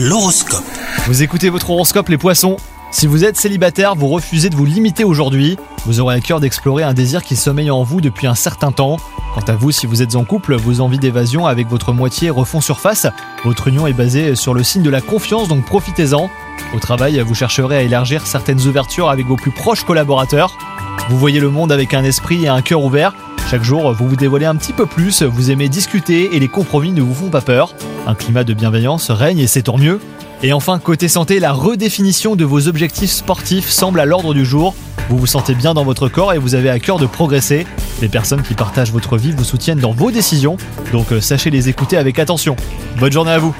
L'horoscope. Vous écoutez votre horoscope les poissons Si vous êtes célibataire, vous refusez de vous limiter aujourd'hui. Vous aurez à cœur d'explorer un désir qui sommeille en vous depuis un certain temps. Quant à vous, si vous êtes en couple, vos envies d'évasion avec votre moitié refont surface. Votre union est basée sur le signe de la confiance, donc profitez-en. Au travail, vous chercherez à élargir certaines ouvertures avec vos plus proches collaborateurs. Vous voyez le monde avec un esprit et un cœur ouvert. Chaque jour, vous vous dévoilez un petit peu plus, vous aimez discuter et les compromis ne vous font pas peur. Un climat de bienveillance règne et c'est tant mieux. Et enfin, côté santé, la redéfinition de vos objectifs sportifs semble à l'ordre du jour. Vous vous sentez bien dans votre corps et vous avez à cœur de progresser. Les personnes qui partagent votre vie vous soutiennent dans vos décisions, donc euh, sachez les écouter avec attention. Bonne journée à vous